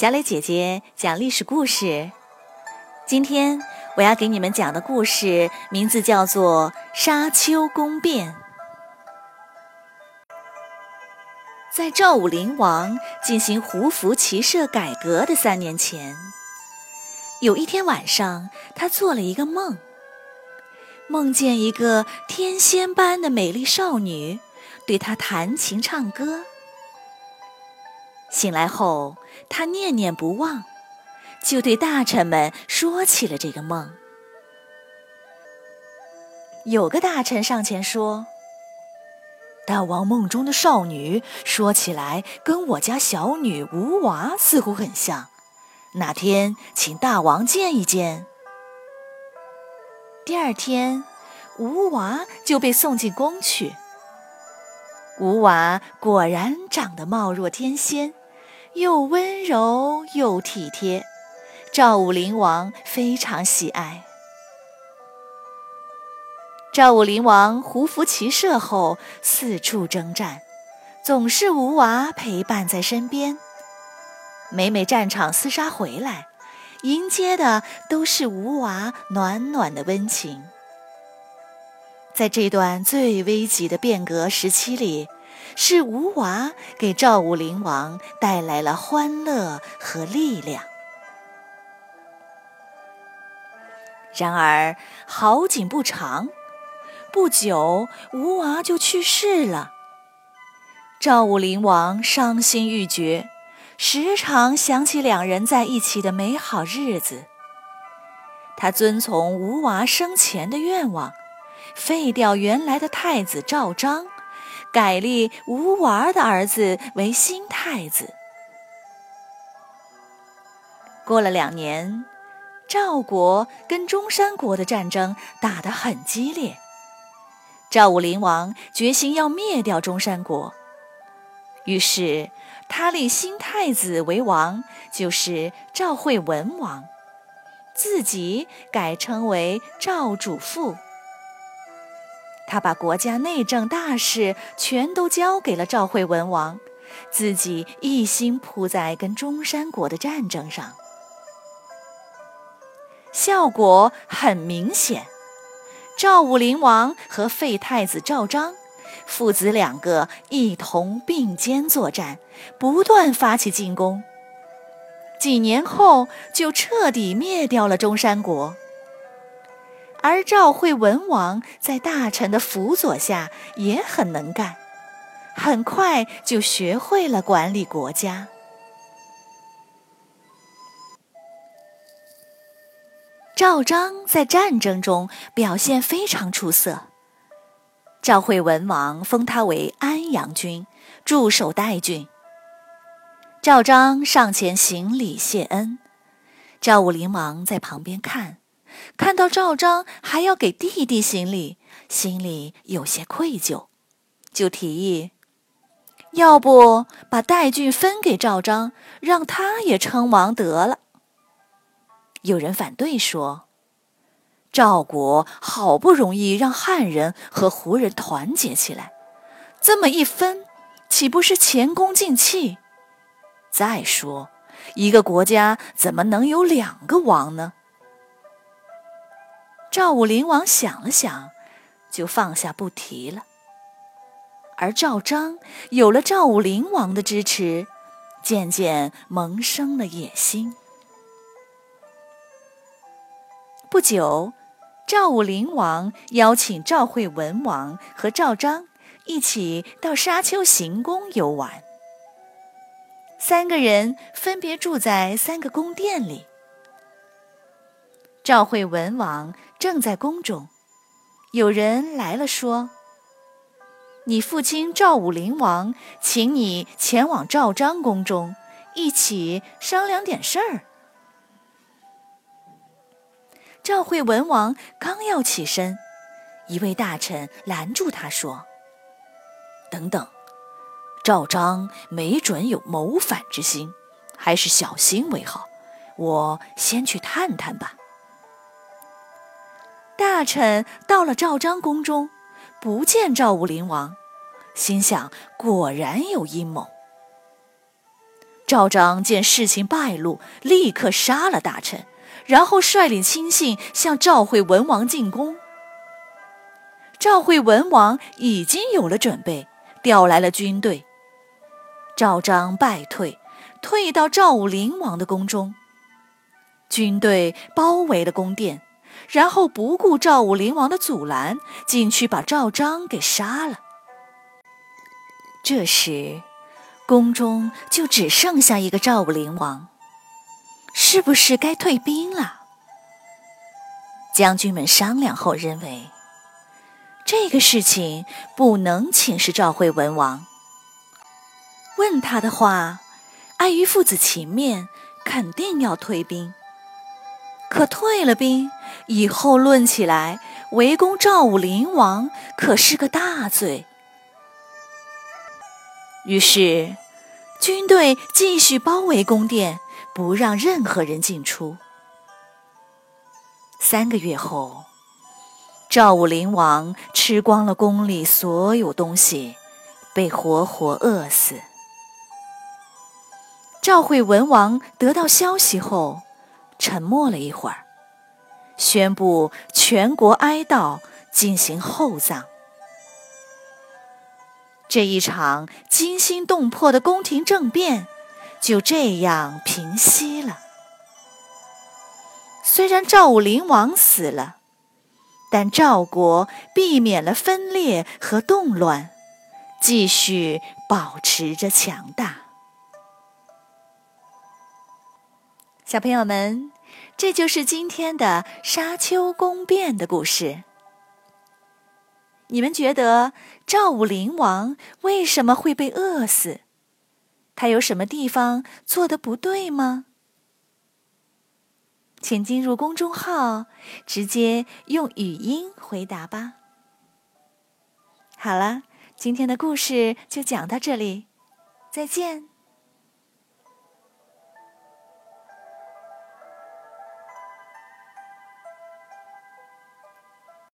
小磊姐姐讲历史故事。今天我要给你们讲的故事名字叫做《沙丘宫变》。在赵武灵王进行胡服骑射改革的三年前，有一天晚上，他做了一个梦，梦见一个天仙般的美丽少女对他弹琴唱歌。醒来后，他念念不忘，就对大臣们说起了这个梦。有个大臣上前说：“大王梦中的少女说起来跟我家小女吴娃似乎很像，哪天请大王见一见。”第二天，吴娃就被送进宫去。吴娃果然长得貌若天仙。又温柔又体贴，赵武灵王非常喜爱。赵武灵王胡服骑射后四处征战，总是吴娃陪伴在身边。每每战场厮杀回来，迎接的都是吴娃暖暖的温情。在这段最危急的变革时期里。是吴娃给赵武灵王带来了欢乐和力量。然而好景不长，不久吴娃就去世了。赵武灵王伤心欲绝，时常想起两人在一起的美好日子。他遵从吴娃生前的愿望，废掉原来的太子赵章。改立吴娃的儿子为新太子。过了两年，赵国跟中山国的战争打得很激烈。赵武灵王决心要灭掉中山国，于是他立新太子为王，就是赵惠文王，自己改称为赵主父。他把国家内政大事全都交给了赵惠文王，自己一心扑在跟中山国的战争上。效果很明显，赵武灵王和废太子赵章父子两个一同并肩作战，不断发起进攻。几年后，就彻底灭掉了中山国。而赵惠文王在大臣的辅佐下也很能干，很快就学会了管理国家。赵章在战争中表现非常出色，赵惠文王封他为安阳君，驻守代郡。赵章上前行礼谢恩，赵武灵王在旁边看。看到赵章还要给弟弟行礼，心里有些愧疚，就提议：要不把代郡分给赵章，让他也称王得了。有人反对说：赵国好不容易让汉人和胡人团结起来，这么一分，岂不是前功尽弃？再说，一个国家怎么能有两个王呢？赵武灵王想了想，就放下不提了。而赵章有了赵武灵王的支持，渐渐萌生了野心。不久，赵武灵王邀请赵惠文王和赵章一起到沙丘行宫游玩。三个人分别住在三个宫殿里。赵惠文王。正在宫中，有人来了，说：“你父亲赵武灵王请你前往赵章宫中，一起商量点事儿。”赵惠文王刚要起身，一位大臣拦住他说：“等等，赵章没准有谋反之心，还是小心为好。我先去探探吧。”大臣到了赵章宫中，不见赵武灵王，心想果然有阴谋。赵章见事情败露，立刻杀了大臣，然后率领亲信向赵惠文王进攻。赵惠文王已经有了准备，调来了军队。赵章败退，退到赵武灵王的宫中。军队包围了宫殿，然后不顾赵武灵王的阻拦，进去把赵章给杀了。这时，宫中就只剩下一个赵武灵王，是不是该退兵了？将军们商量后认为。这个事情不能请示赵惠文王。问他的话，碍于父子情面，肯定要退兵。可退了兵以后，论起来围攻赵武灵王可是个大罪。于是，军队继续包围宫殿，不让任何人进出。三个月后。赵武灵王吃光了宫里所有东西，被活活饿死。赵惠文王得到消息后，沉默了一会儿，宣布全国哀悼，进行厚葬。这一场惊心动魄的宫廷政变就这样平息了。虽然赵武灵王死了。但赵国避免了分裂和动乱，继续保持着强大。小朋友们，这就是今天的沙丘宫变的故事。你们觉得赵武灵王为什么会被饿死？他有什么地方做的不对吗？请进入公众号，直接用语音回答吧。好了，今天的故事就讲到这里，再见。